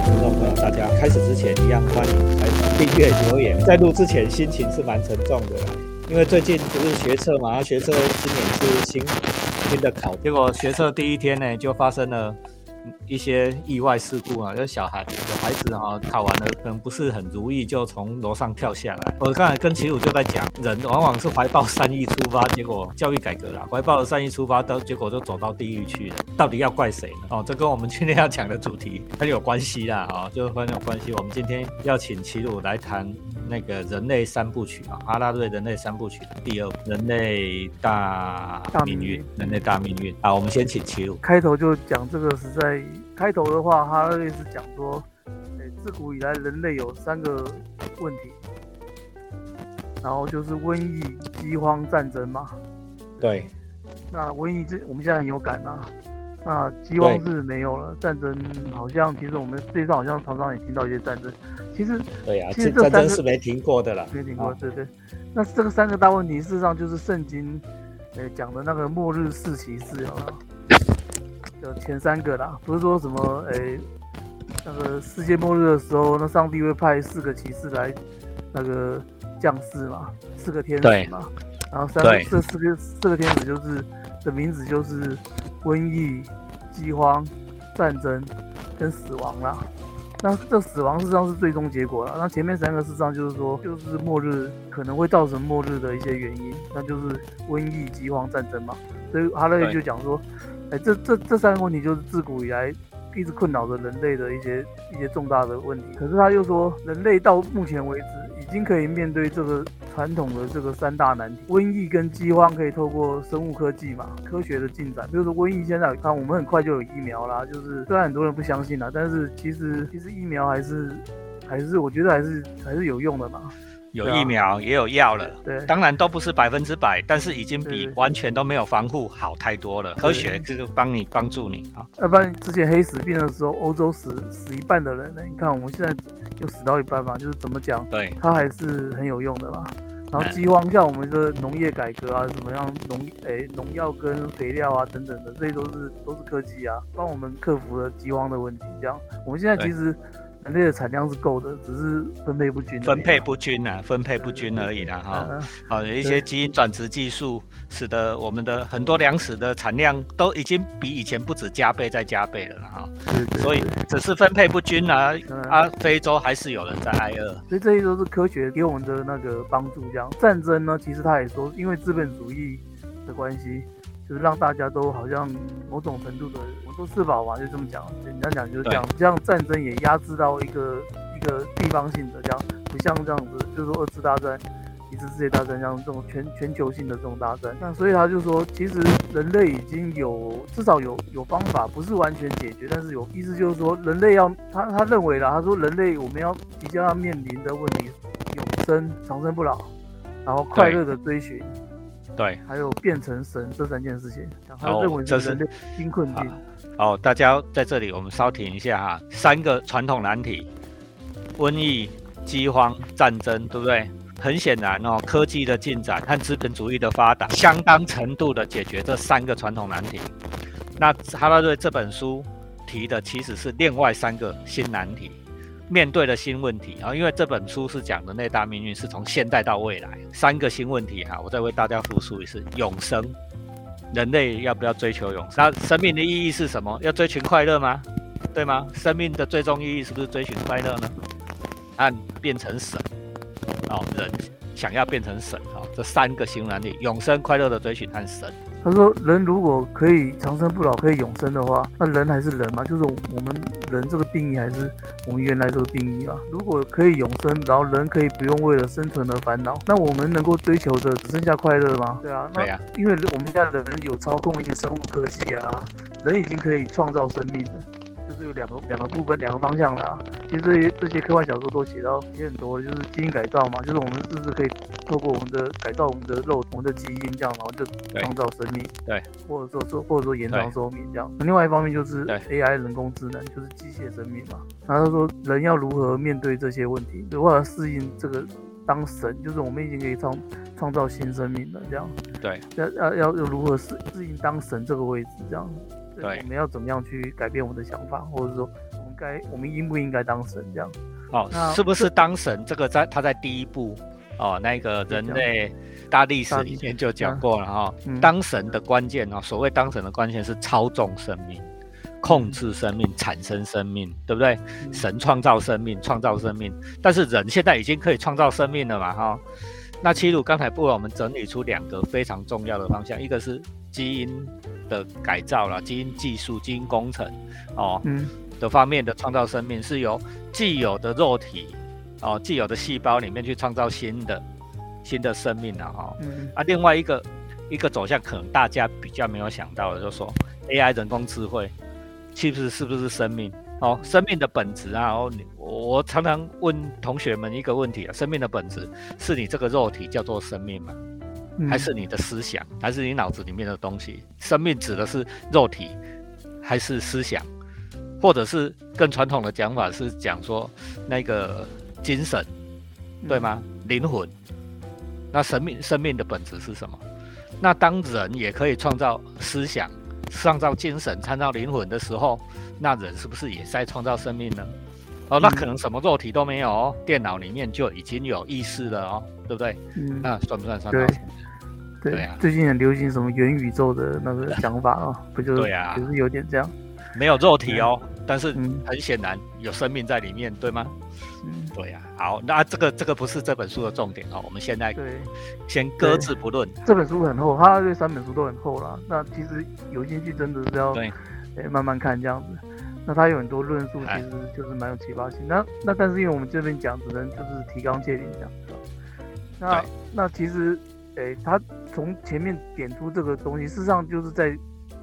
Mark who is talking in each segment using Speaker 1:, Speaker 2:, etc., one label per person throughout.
Speaker 1: 听众朋友，大家开始之前一样欢迎来订阅留言。在录之前心情是蛮沉重的，因为最近不是学测嘛，学测今年是新新的考，结果学测第一天呢就发生了。一些意外事故啊，就小孩有孩子哈，考完了可能不是很如意，就从楼上跳下来。我刚才跟齐鲁就在讲，人往往是怀抱善意出发，结果教育改革了，怀抱善意出发，到结果就走到地狱去了。到底要怪谁呢？哦，这跟我们今天要讲的主题很有关系啦，哦，就很有关系。我们今天要请齐鲁来谈。那个人类三部曲啊，阿拉瑞人类三部曲第二，人类大命运，人类大命运啊，我们先请齐鲁
Speaker 2: 开头就讲这个，实在开头的话，哈拉瑞是讲说，哎，自古以来人类有三个问题，然后就是瘟疫、饥荒、战争嘛。
Speaker 1: 对。
Speaker 2: 那瘟疫这我们现在很有感啊。那饥荒是没有了，战争好像其实我们世界上好像常常也听到一些战争。其实
Speaker 1: 对呀，其实战争是没停过的了，
Speaker 2: 没停过，对对。那这个三个大问题，事实上就是圣经诶讲的那个末日四骑士啊，就前三个啦，不是说什么诶那个世界末日的时候，那上帝会派四个骑士来那个降世嘛，四个天使嘛，然后三个这四个四个天使就是的名字就是瘟疫、饥荒、战争跟死亡啦。那这死亡事实上是最终结果了。那前面三个事实上就是说，就是末日可能会造成末日的一些原因，那就是瘟疫、饥荒、战争嘛。所以哈勒就讲说，哎，这这这三个问题就是自古以来一直困扰着人类的一些一些重大的问题。可是他又说，人类到目前为止已经可以面对这个。传统的这个三大难题，瘟疫跟饥荒可以透过生物科技嘛，科学的进展，比如说瘟疫现在看我们很快就有疫苗啦，就是虽然很多人不相信啦，但是其实其实疫苗还是还是我觉得还是还是有用的嘛。
Speaker 1: 有疫苗也有药了，
Speaker 2: 对，
Speaker 1: 当然都不是百分之百，但是已经比完全都没有防护好太多了。科学就是帮你帮助你啊。
Speaker 2: 要不然之前黑死病的时候，欧洲死死一半的人呢，你看我们现在就死到一半嘛，就是怎么讲？
Speaker 1: 对，
Speaker 2: 它还是很有用的嘛。然后饥荒，像我们的农业改革啊，怎么样农诶农药跟肥料啊等等的，这些都是都是科技啊，帮我们克服了饥荒的问题。这样，我们现在其实。人类的产量是够的，只是分配不均。
Speaker 1: 分配不均啊，分配不均而已啦，哈。好，有一些基因转殖技术，使得我们的很多粮食的产量都已经比以前不止加倍再加倍了，哈。所以只是分配不均啊，啊，非洲还是有人在挨饿。
Speaker 2: 所以这些都是科学给我们的那个帮助。这样战争呢，其实他也说，因为资本主义的关系。就是让大家都好像某种程度的，我说四保吧，就这么讲，简单讲就是这样。这样战争也压制到一个一个地方性的，这样不像这样子，就是说二次大战、一次世界大战这样这种全全球性的这种大战。那所以他就说，其实人类已经有至少有有方法，不是完全解决，但是有意思就是说，人类要他他认为了，他说人类我们要即将要面临的问题，永生长生不老，然后快乐的追寻。
Speaker 1: 对，
Speaker 2: 还有变成神这三件事情，他认为这是新困境。
Speaker 1: 哦，大家在这里我们稍停一下哈，三个传统难题：瘟疫、饥荒、战争，对不对？很显然哦，科技的进展和资本主义的发达，相当程度的解决这三个传统难题。那哈拉瑞这本书提的其实是另外三个新难题。面对的新问题啊，因为这本书是讲的那大命运是从现代到未来三个新问题哈，我再为大家复述一次：永生，人类要不要追求永生？生命的意义是什么？要追寻快乐吗？对吗？生命的最终意义是不是追寻快乐呢？按变成神，哦，人想要变成神，哦，这三个新难题：永生、快乐的追寻和神。
Speaker 2: 他说：“人如果可以长生不老，可以永生的话，那人还是人吗？就是我们人这个定义还是我们原来这个定义啊？如果可以永生，然后人可以不用为了生存而烦恼，那我们能够追求的只剩下快乐吗？对啊，
Speaker 1: 对啊，
Speaker 2: 因为我们现在的人有操控一些生物科技啊，人已经可以创造生命了。”就是有两个两个部分两个方向的、啊。其实这些这些科幻小说都写到也很多，就是基因改造嘛，就是我们是不是可以透过我们的改造我们的肉、我们的基因这样，然后就创造生命，
Speaker 1: 对，
Speaker 2: 或者说说或者说延长寿命这样。另外一方面就是 AI 人工智能，就是机械生命嘛。然后他说人要如何面对这些问题，如何适应这个当神，就是我们已经可以创创造新生命了这样。
Speaker 1: 对，
Speaker 2: 要要要如何适适应当神这个位置这样。对，我们要怎么样去改变我们的想法，或者说我们该我们应不应该当神这样？
Speaker 1: 哦，是不是当神？这个在他在第一部哦，那个人类大历史里面就讲过了哈、
Speaker 2: 嗯。
Speaker 1: 当神的关键哦，所谓当神的关键是操纵生命、控制生命、产生生命，对不对？
Speaker 2: 嗯。
Speaker 1: 神创造生命，创造生命，但是人现在已经可以创造生命了嘛哈、那七鲁刚才为我们整理出两个非常重要的方向，一个是基因的改造了，基因技术、基因工程哦，
Speaker 2: 嗯
Speaker 1: 的方面的创造生命，是由既有的肉体哦，既有的细胞里面去创造新的新的生命了哈、
Speaker 2: 嗯
Speaker 1: 啊，另外一个一个走向，可能大家比较没有想到的，就是说 AI 人工智慧，是不是是不是生命？哦，生命的本质啊，哦，你我我常常问同学们一个问题啊，生命的本质是你这个肉体叫做生命吗？
Speaker 2: 嗯
Speaker 1: 还是你的思想，还是你脑子里面的东西？生命指的是肉体，还是思想？或者是更传统的讲法是讲说那个精神，对？吗？灵魂。那生命生命的本质是什么？那当人也可以创造思想、创造精神、创造灵魂的时候，那人是不是也在创造生命呢？哦，那
Speaker 2: 嗯
Speaker 1: 可能什么肉体都没有哦，电脑里面就已经有意识了哦，对不对？
Speaker 2: 嗯，
Speaker 1: 那算不算创
Speaker 2: 对
Speaker 1: 造？
Speaker 2: 对
Speaker 1: 对啊
Speaker 2: 最近很流行什么元宇宙的那个想法啊，不就是
Speaker 1: 对啊
Speaker 2: 就是有点这样，
Speaker 1: 没有肉体哦，但是
Speaker 2: 嗯
Speaker 1: 很显然有生命在里面，对吗？
Speaker 2: 嗯，
Speaker 1: 对呀、好，那这个这个不是这本书的重点哦，我们现在
Speaker 2: 对。
Speaker 1: 先搁置不论。
Speaker 2: 这本书很厚，它这三本书都很厚啦。那其实有兴趣真的是要
Speaker 1: 对，
Speaker 2: 诶、慢慢看这样子。那它有很多论述，
Speaker 1: 哎
Speaker 2: 其实就是蛮有启发性。那那但是因为我们这边讲，只能就是提纲挈领讲。那那其实诶、他从前面点出这个东西，事实上就是在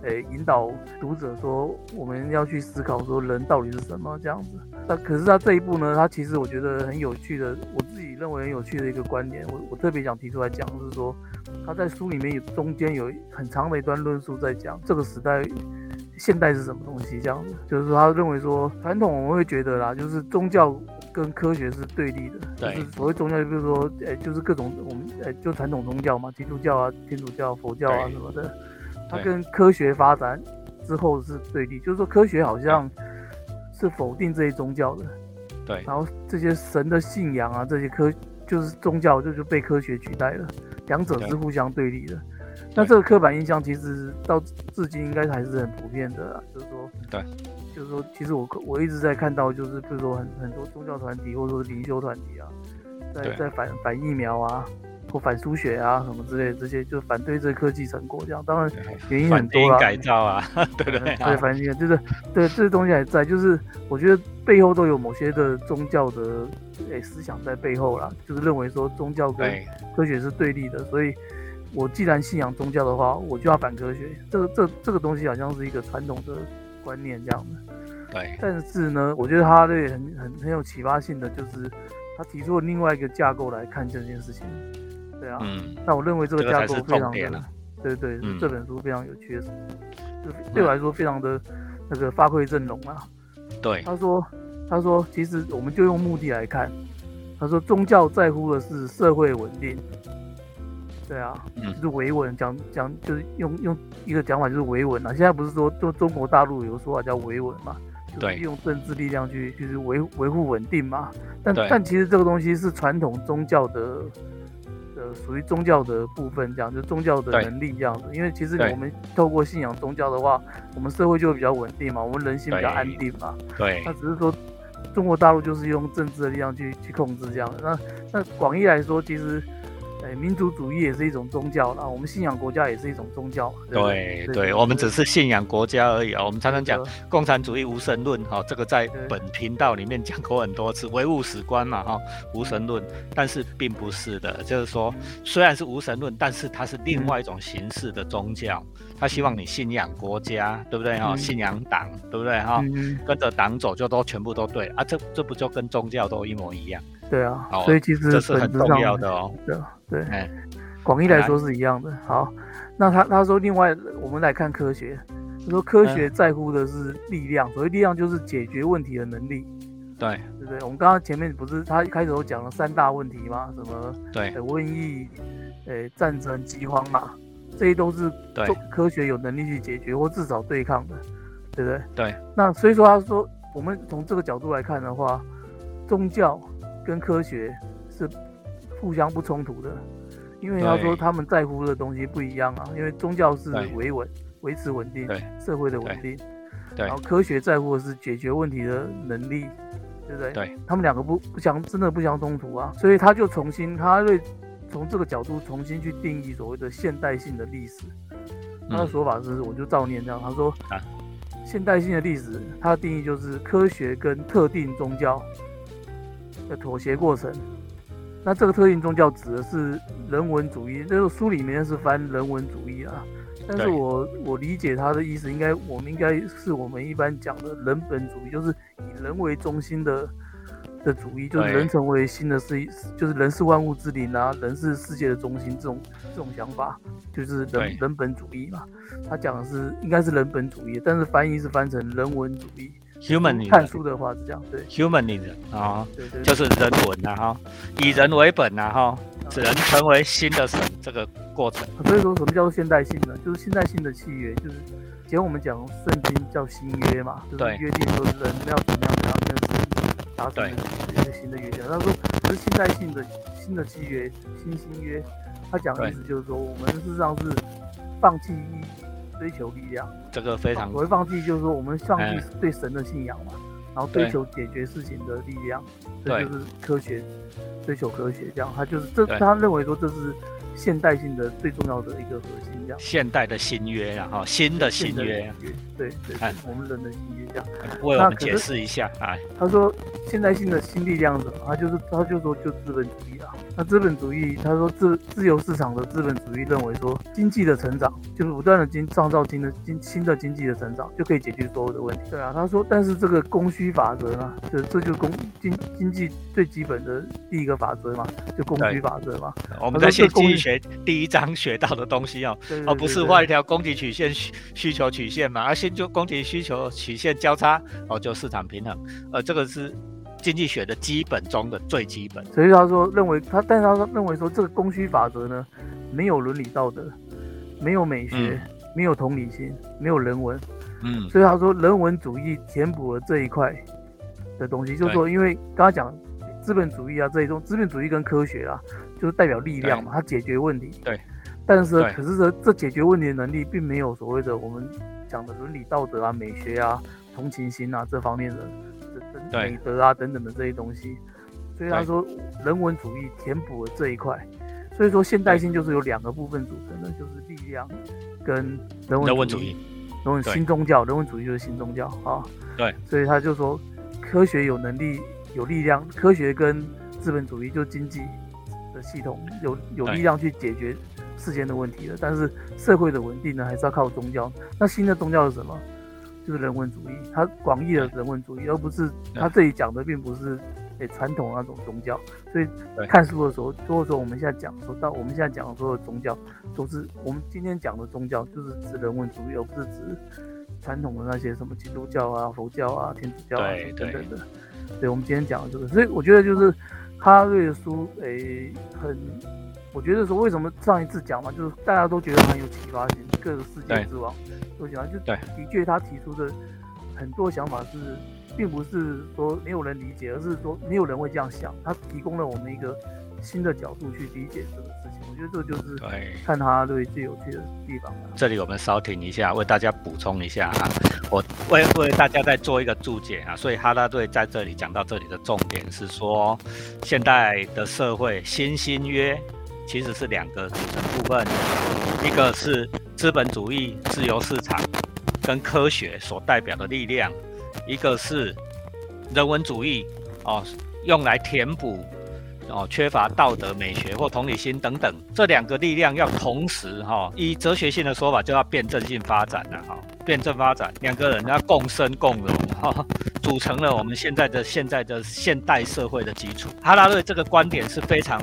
Speaker 2: 诶、引导读者说，我们要去思考说人到底是什么这样子。那可是他这一步呢，他其实我觉得很有趣的，我自己认为很有趣的一个观点，我我特别想提出来讲，就是说他在书里面有中间有很长的一段论述在讲这个时代现代是什么东西，这样子，就是他认为说传统我们会觉得啦，就是宗教跟科学是对立的，
Speaker 1: 对
Speaker 2: 就是所谓宗教，就比如说，呃、就是各种我们呃、就传统宗教嘛，基督教啊、天主教、佛教啊什么的，它跟科学发展之后是对立，就是说科学好像是否定这些宗教的，
Speaker 1: 对，
Speaker 2: 然后这些神的信仰啊，这些科就是宗教就是被科学取代了，两者是互相对立的。那这个刻板印象其实到至今应该还是很普遍的啦，就是说，
Speaker 1: 对，
Speaker 2: 就是说，其实我我一直在看到，就是比如说很很多宗教团体或者说是灵修团体啊，在在反反疫苗啊，或反输血啊什么之类的这些，就反对这科技成果这样。当然原因很多啦，
Speaker 1: 改造啊，对不对？
Speaker 2: 对，
Speaker 1: 啊
Speaker 2: 反正就是对这些东西还在，就是我觉得背后都有某些的宗教的诶、思想在背后啦，就是认为说宗教跟科学是对立的，所以我既然信仰宗教的话，我就要反科学。这个这这个东西好像是一个传统的观念这样的，
Speaker 1: 对。
Speaker 2: 但是呢，我觉得他这个很很很有启发性的，就是他提出了另外一个架构来看这件事情。对啊，
Speaker 1: 嗯，
Speaker 2: 那我认为这个架构非常对对，
Speaker 1: 嗯。
Speaker 2: 这本书非常有趣的，就对我来说非常的那个发挥阵容啊。
Speaker 1: 对。
Speaker 2: 他说，他说，其实我们就用目的来看，他说宗教在乎的是社会稳定，对啊，
Speaker 1: 嗯
Speaker 2: 就是维稳，讲讲就是用用一个讲法就是维稳啊。现在不是说中中国大陆有个说法叫维稳嘛，就是用政治力量去就是维维护稳定嘛。但但其实这个东西是传统宗教的。呃，属于宗教的部分，这样就宗教的能力这样子。因为其实我们透过信仰宗教的话，我们社会就会比较稳定嘛，我们人心比较安定嘛。
Speaker 1: 对
Speaker 2: 那只是说，中国大陆就是用政治的力量去去控制这样的。那那广义来说，其实，呃，民族主义也是一种宗教啦，我们信仰国家也是一种宗教嘛。对
Speaker 1: 对对，我们只是信仰国家而已啊。我们常常讲共产主义无神论，哈，这个在本频道里面讲过很多次，唯物史观嘛，哈，无神论，但是并不是的，就是说虽然是无神论，但是它是另外一种形式的宗教，他希望你信仰国家，对不对哈？
Speaker 2: 嗯
Speaker 1: 信仰党，对不对哈？
Speaker 2: 嗯，
Speaker 1: 跟着党走就都全部都对啊，这这不就跟宗教都一模一样？
Speaker 2: 对啊
Speaker 1: 好，
Speaker 2: 所以其实
Speaker 1: 这是很重要的哦。
Speaker 2: 对啊对，
Speaker 1: 哎，
Speaker 2: 广义来说是一样的。好，那他他说，另外我们来看科学，他说科
Speaker 1: 嗯
Speaker 2: 学在乎的是力量，所谓力量就是解决问题的能力。
Speaker 1: 对
Speaker 2: 对不对？我们刚刚前面不是他一开始都讲了三大问题吗？什么
Speaker 1: 对
Speaker 2: 呃瘟疫、呃战争、饥荒嘛，这些都是
Speaker 1: 对
Speaker 2: 科学有能力去解决或至少对抗的，对不对？
Speaker 1: 对
Speaker 2: 那所以说他说，我们从这个角度来看的话，宗教跟科学是互相不冲突的，因为他说他们在乎的东西不一样啊。因为宗教是维稳、维持稳定，社会的稳定，然后科学在乎的是解决问题的能力，对不对？
Speaker 1: 对，
Speaker 2: 他们两个不不相真的不相冲突啊。所以他就重新，他会从这个角度重新去定义所谓的现代性的历史。他的说法是，我就照念这样。他说，现代性的历史，它的定义就是科学跟特定宗教的妥协过程。那这个特定宗教指的是人文主义，这个书里面是翻人文主义啊。但是我我理解他的意思，应该我们应该是我们一般讲的人本主义，就是以人为中心的。的主义就是人成为新的世，就是人是万物之灵啊，人是世界的中心，这种这种想法就是人人本主义嘛。他讲的是应该是人本主义，但是翻译是翻成人文主义。
Speaker 1: Human
Speaker 2: 看书的话是这样，对
Speaker 1: human 啊，对对，就是人文呐哈，以人为本呐哈，只能成为新的神这个过程。
Speaker 2: 所以说什么叫做现代性呢？就是现代性的契约，就是以前我们讲圣经叫新约嘛，就是约定说人要怎么样怎么样认识。达成一个新的约定。他说，是现代性的新的契约，新新约。他讲的意思就是说，我们事实上是放弃意义，追求力量。
Speaker 1: 这个非常。
Speaker 2: 我会放弃，就是说，我们放弃对神的信仰嘛，然后追求解决事情的力量。这就是科学，追求科学这样。他就是这，他认为说这是。现代性的最重要的一个核心，这样。
Speaker 1: 现代的新约啊，哈，新的新约，
Speaker 2: 对对，我们人的新约这样。
Speaker 1: 为我们解释一下啊。
Speaker 2: 他说，现代性的新力量什么？他就是，他就说，就资本主义啊。那资本主义，他说自自由市场的资本主义认为说，经济的成长就是不断的经创造新的经新的经济的成长，就可以解决所有的问题。对啊，他说，但是这个供需法则呢，这这就是供经经济最基本的第一个法则嘛，就供需法则嘛。
Speaker 1: 我们在学经济学第一章学到的东西哦，而不是画一条供给曲线需需求曲线嘛，而先就供给需求曲线交叉哦，就市场平衡。呃，这个是。经济学的基本中的最基本，
Speaker 2: 所以他说认为他，但是他说认为说这个供需法则呢，没有伦理道德，没有美学，没有同理心，没有人文，嗯，所以他说人文主义填补了这一块的东西，就是说，因为刚刚讲资本主义啊这一种资本主义跟科学啊，就是代表力量嘛，它解决问题，
Speaker 1: 对，
Speaker 2: 但是可是这这解决问题的能力，并没有所谓的我们讲的伦理道德啊、美学啊、同情心啊这方面的这。美德啊等等的这些东西，所以他说人文主义填补了这一块，所以说现代性就是由两个部分组成的，就是力量跟人文主义，人文新宗教，人文主义就是新宗教啊。
Speaker 1: 对，
Speaker 2: 所以他就说科学有能力有力量，科学跟资本主义就经济的系统有有力量去解决世间的问题了，但是社会的稳定呢还是要靠宗教。那新的宗教是什么？就是人文主义，它广义的人文主义，而不是他这里讲的，并不是诶传统那种宗教。所以看书的时候，或者说我们现在讲说到我们现在讲的所有宗教，都是我们今天讲的宗教，就是指人文主义，而不是指传统的那些什么基督教啊、佛教啊、天主教啊等等的。对，我们今天讲的就是，所以我觉得就是哈瑞的书，诶，很，我觉得说为什么上一次讲嘛，就是大家都觉得很有启发性，各个世界之王。都喜欢就的确，他提出的很多想法是，并不是说没有人理解，而是说没有人会这样想。他提供了我们一个新的角度去理解这个事情。我觉得这就是看他对最有趣的地方。
Speaker 1: 这里我们稍停一下，为大家补充一下啊，我为为大家再做一个注解啊。所以哈拉队在这里讲到这里的重点是说，现代的社会新新约其实是两个组成部分，一个是。资本主义、自由市场跟科学所代表的力量，一个是人文主义哦，用来填补哦缺乏道德美学或同理心等等，这两个力量要同时哈，以哲学性的说法，就要辩证性发展了哈，辩证发展，两个人要共生共荣哈，组成了我们现在的现在的现代社会的基础。哈拉瑞这个观点是非常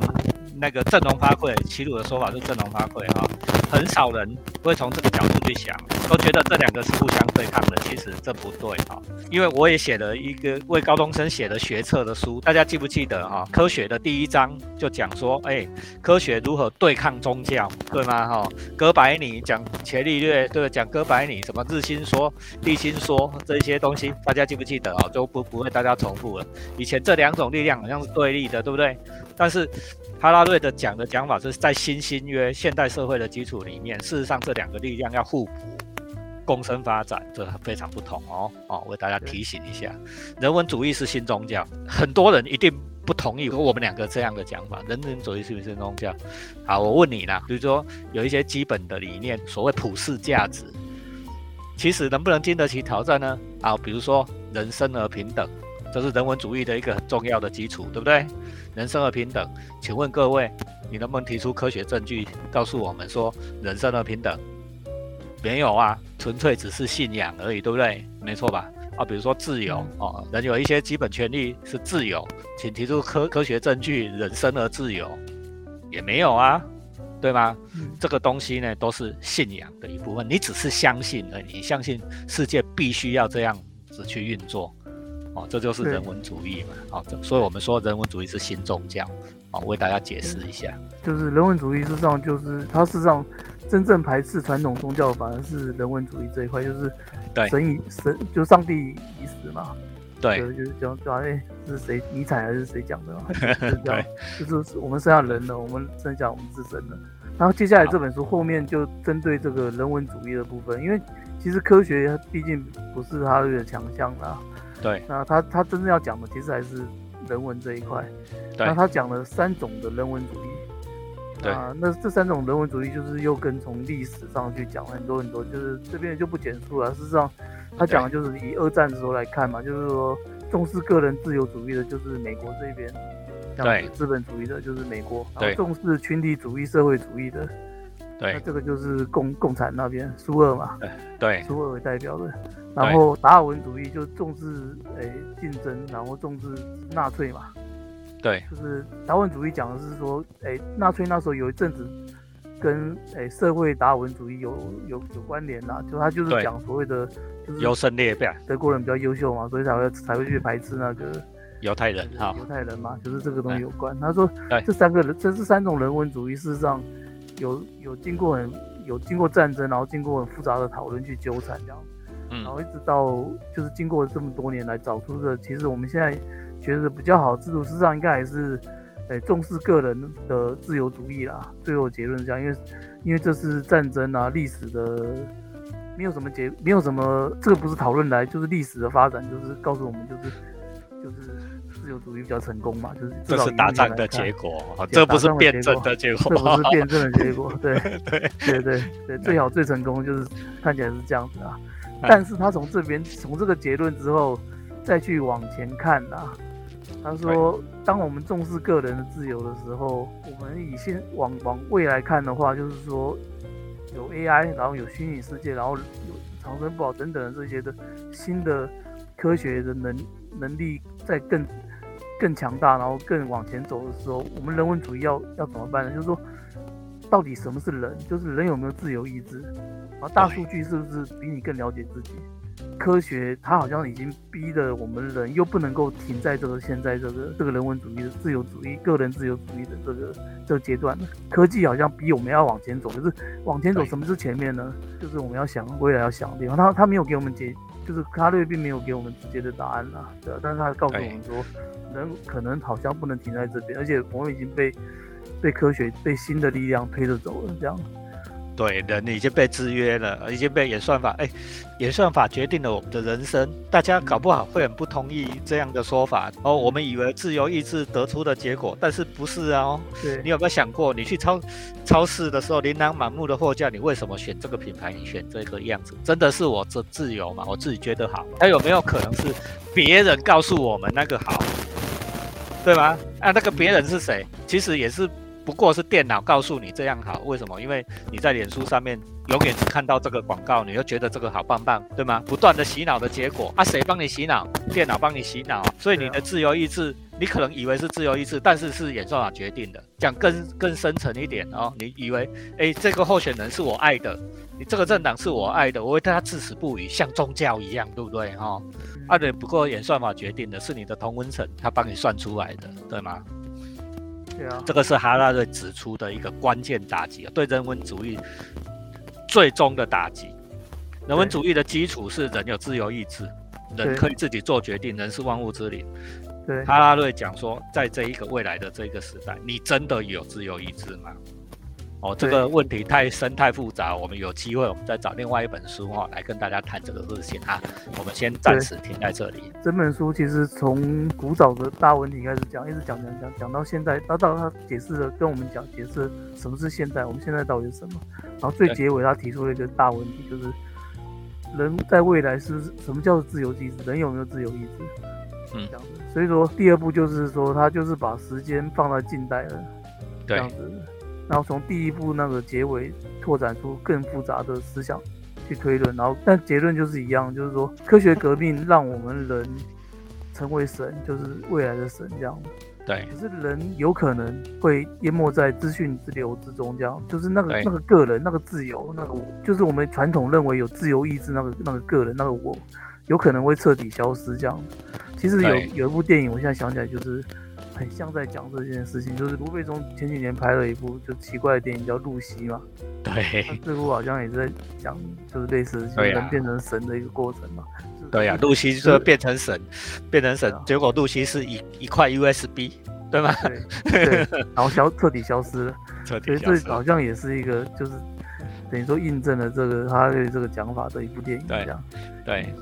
Speaker 1: 那个振聋发聩，齐鲁的说法是振聋发聩啊，很少人。会从这个角度去想，都觉得这两个是互相对抗的。其实这不对哈，因为我也写了一个为高中生写的学测的书，大家记不记得哈？科学的第一章就讲说，哎，科学如何对抗宗教，对吗？哈，哥白尼讲伽利略，对，讲哥白尼什么日心说、地心说这些东西，大家记不记得啊？就不不会大家重复了。以前这两种力量好像是对立的，对不对？但是。哈拉瑞的讲的讲法是在新新约现代社会的基础里面，事实上这两个力量要互补、共生发展，这非常不同哦。哦，为大家提醒一下，人文主义是新宗教，很多人一定不同意我们两个这样的讲法。人文主义是不是新宗教？好，我问你啦，比如说有一些基本的理念，所谓普世价值，其实能不能经得起挑战呢？啊，比如说人生而平等，这是人文主义的一个很重要的基础，对不对？人生而平等，请问各位，你能不能提出科学证据告诉我们说人生而平等？没有啊，纯粹只是信仰而已，对不对？没错吧？啊，比如说自由哦，人有一些基本权利是自由，请提出科科学证据，人生而自由也没有啊，对吗？这个东西呢，都是信仰的一部分，你只是相信而已，相信世界必须要这样子去运作。哦，这就是人文主义嘛，哦，所以我们说人文主义是新宗教，哦，为大家解释一下，
Speaker 2: 就是人文主义事实际上就是它事实上真正排斥传统宗教，反而是人文主义这一块，就是神以神就上帝已死嘛，
Speaker 1: 对，
Speaker 2: 就是讲讲哎是谁尼采还是谁讲的嘛，对，就是我们剩下人了，我们剩下我们自身了，然后接下来这本书后面就针对这个人文主义的部分，因为其实科学毕竟不是他的强项啦。
Speaker 1: 对，
Speaker 2: 那他他真正要讲的其实还是人文这一块。那他讲了三种的人文主义。
Speaker 1: 对，
Speaker 2: 那这三种人文主义就是又跟从历史上去讲很多很多，就是这边就不简述了。事实上，他讲的就是以二战的时候来看嘛，就是说重视个人自由主义的就是美国这边，
Speaker 1: 对，
Speaker 2: 资本主义的就是美国，然后重视群体主义、社会主义的，
Speaker 1: 对，
Speaker 2: 那这个就是共共产那边苏俄嘛，
Speaker 1: 对，
Speaker 2: 苏俄为代表的。然后达尔文主义就重视诶竞争，然后重视纳粹嘛。
Speaker 1: 对，
Speaker 2: 就是达尔文主义讲的是说，诶纳粹那时候有一阵子跟诶社会达尔文主义有有有关联啦，就他就是讲所谓的就是
Speaker 1: 优胜劣败，
Speaker 2: 德国人比较优秀嘛，所以才会才会去排斥那个
Speaker 1: 犹太人哈，
Speaker 2: 犹太人嘛，就是这个东西有关。他说，这三个人，这是三种人文主义，事实上有有经过很有经过战争，然后经过很复杂的讨论去纠缠这样。然后一直到就是经过这么多年来找出的，其实我们现在觉得比较好的制度，事实上应该还是，诶重视个人的自由主义啦。最后结论是这样，因为因为这是战争啊，历史的没有什么结，没有什么这个不是讨论来，就是历史的发展，就是告诉我们就是就是自由主义比较成功嘛，就是
Speaker 1: 这是打仗的结果，这不是辩证的结果，
Speaker 2: 这不是辩证的结果，对对对对对，最好最成功就是看起来是这样子啊。但是他从这边从这个结论之后，再去往前看呐，他说，当我们重视个人的自由的时候，我们以现往往未来看的话，就是说有 AI，然后有虚拟世界，然后有长生不老等等的这些的新的科学的能能力在更更强大，然后更往前走的时候，我们人文主义要要怎么办呢？就是说，到底什么是人？就是人有没有自由意志？大数据是不是比你更了解自己？科学它好像已经逼得我们人又不能够停在这个现在这个这个人文主义的自由主义、个人自由主义的这个这个阶段了。科技好像逼我们要往前走，可是往前走什么是前面呢？就是我们要想未来要想的地方。他他没有给我们解，就是卡瑞并没有给我们直接的答案啊。对，但是他告诉我们说，人可能好像不能停在这边，而且我们已经被被科学被新的力量推着走了，这样。
Speaker 1: 对，人已经被制约了，已经被演算法，哎，演算法决定了我们的人生。大家搞不好会很不同意这样的说法哦。我们以为自由意志得出的结果，但是不是啊？
Speaker 2: 对，
Speaker 1: 你有没有想过，你去超超市的时候，琳琅满目的货架，你为什么选这个品牌？你选这个样子，真的是我这自由吗？我自己觉得好，那有没有可能是别人告诉我们那个好，对吗？啊，那个别人是谁？其实也是。不过是电脑告诉你这样好，为什么？因为你在脸书上面永远只看到这个广告，你就觉得这个好棒棒，对吗？不断的洗脑的结果啊，谁帮你洗脑？电脑帮你洗脑，所以你的自由意志你可能以为是自由意志，但是是演算法决定的。讲更更深层一点哦，你以为哎这个候选人是我爱的，你这个政党是我爱的，我会对他至死不渝，像宗教一样，对不对哈？啊对，不过演算法决定的是你的同温层，他帮你算出来的，对吗？这个是哈拉瑞指出的一个关键打击，对人文主义最终的打击。人文主义的基础是人有自由意志，人可以自己做决定，人是万物之灵。
Speaker 2: 对，
Speaker 1: 哈拉瑞讲说，在这一个未来的这个时代，你真的有自由意志吗？哦，这个问题太深太复杂，我们有机会我们再找另外一本书哈来跟大家谈这个事情啊。我们先暂时停在这里。
Speaker 2: 这本书其实从古早的大问题开始讲，一直讲讲讲讲到现在，到到他解释了跟我们讲解释什么是现在，我们现在到底是什么。然后最结尾他提出了一个大问题，就是人在未来是什么叫做自由意志？人有没有自由意志？嗯，这样子。所以说第二步就是说他就是把时间放到近代了，这样子。然后从第一部那个结尾拓展出更复杂的思想去推论，然后但结论就是一样，就是说科学革命让我们人成为神，就是未来的神这样。
Speaker 1: 对。
Speaker 2: 可是人有可能会淹没在资讯之流之中，这样就是那个那个个人那个自由那个我，就是我们传统认为有自由意志那个那个个人那个我，有可能会彻底消失这样。其实有有一部电影，我现在想起来就是。很像在讲这件事情，就是卢贝松前几年拍了一部就奇怪的电影叫《露西》嘛。
Speaker 1: 对，
Speaker 2: 这部好像也是在讲，就是类似人变成神的一个过程嘛。
Speaker 1: 对呀，露西就变成神，变成神，结果露西是一一块 USB，对吗？
Speaker 2: 对，然后消彻底消失了。
Speaker 1: 彻底
Speaker 2: 消失。所以这好像也是一个，就是等于说印证了这个他对这个讲法的一部电影，这样。
Speaker 1: 对。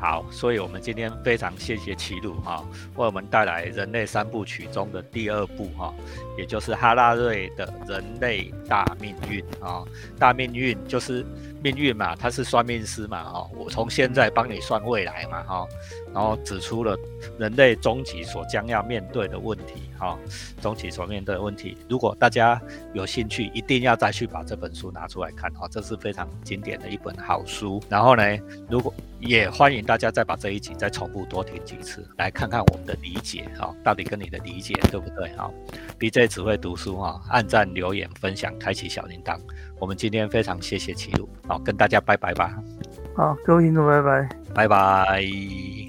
Speaker 1: 好，所以我们今天非常谢谢齐鲁哈，为我们带来人类三部曲中的第二部哈，也就是哈拉瑞的人类大命运啊，大命运就是命运嘛，他是算命师嘛哈，我从现在帮你算未来嘛哈，然后指出了人类终极所将要面对的问题哈，终极所面对的问题，如果大家有兴趣，一定要再去把这本书拿出来看哈，这是非常经典的一本好书，然后呢，如果也欢迎大家再把这一集再重复多听几次，来看看我们的理解哈，到底跟你的理解对不对哈？BJ 只会读书哈，按赞、留言、分享、开启小铃铛。我们今天非常谢谢齐鲁，好，跟大家拜拜吧。
Speaker 2: 好，各位听众，拜拜，
Speaker 1: 拜拜。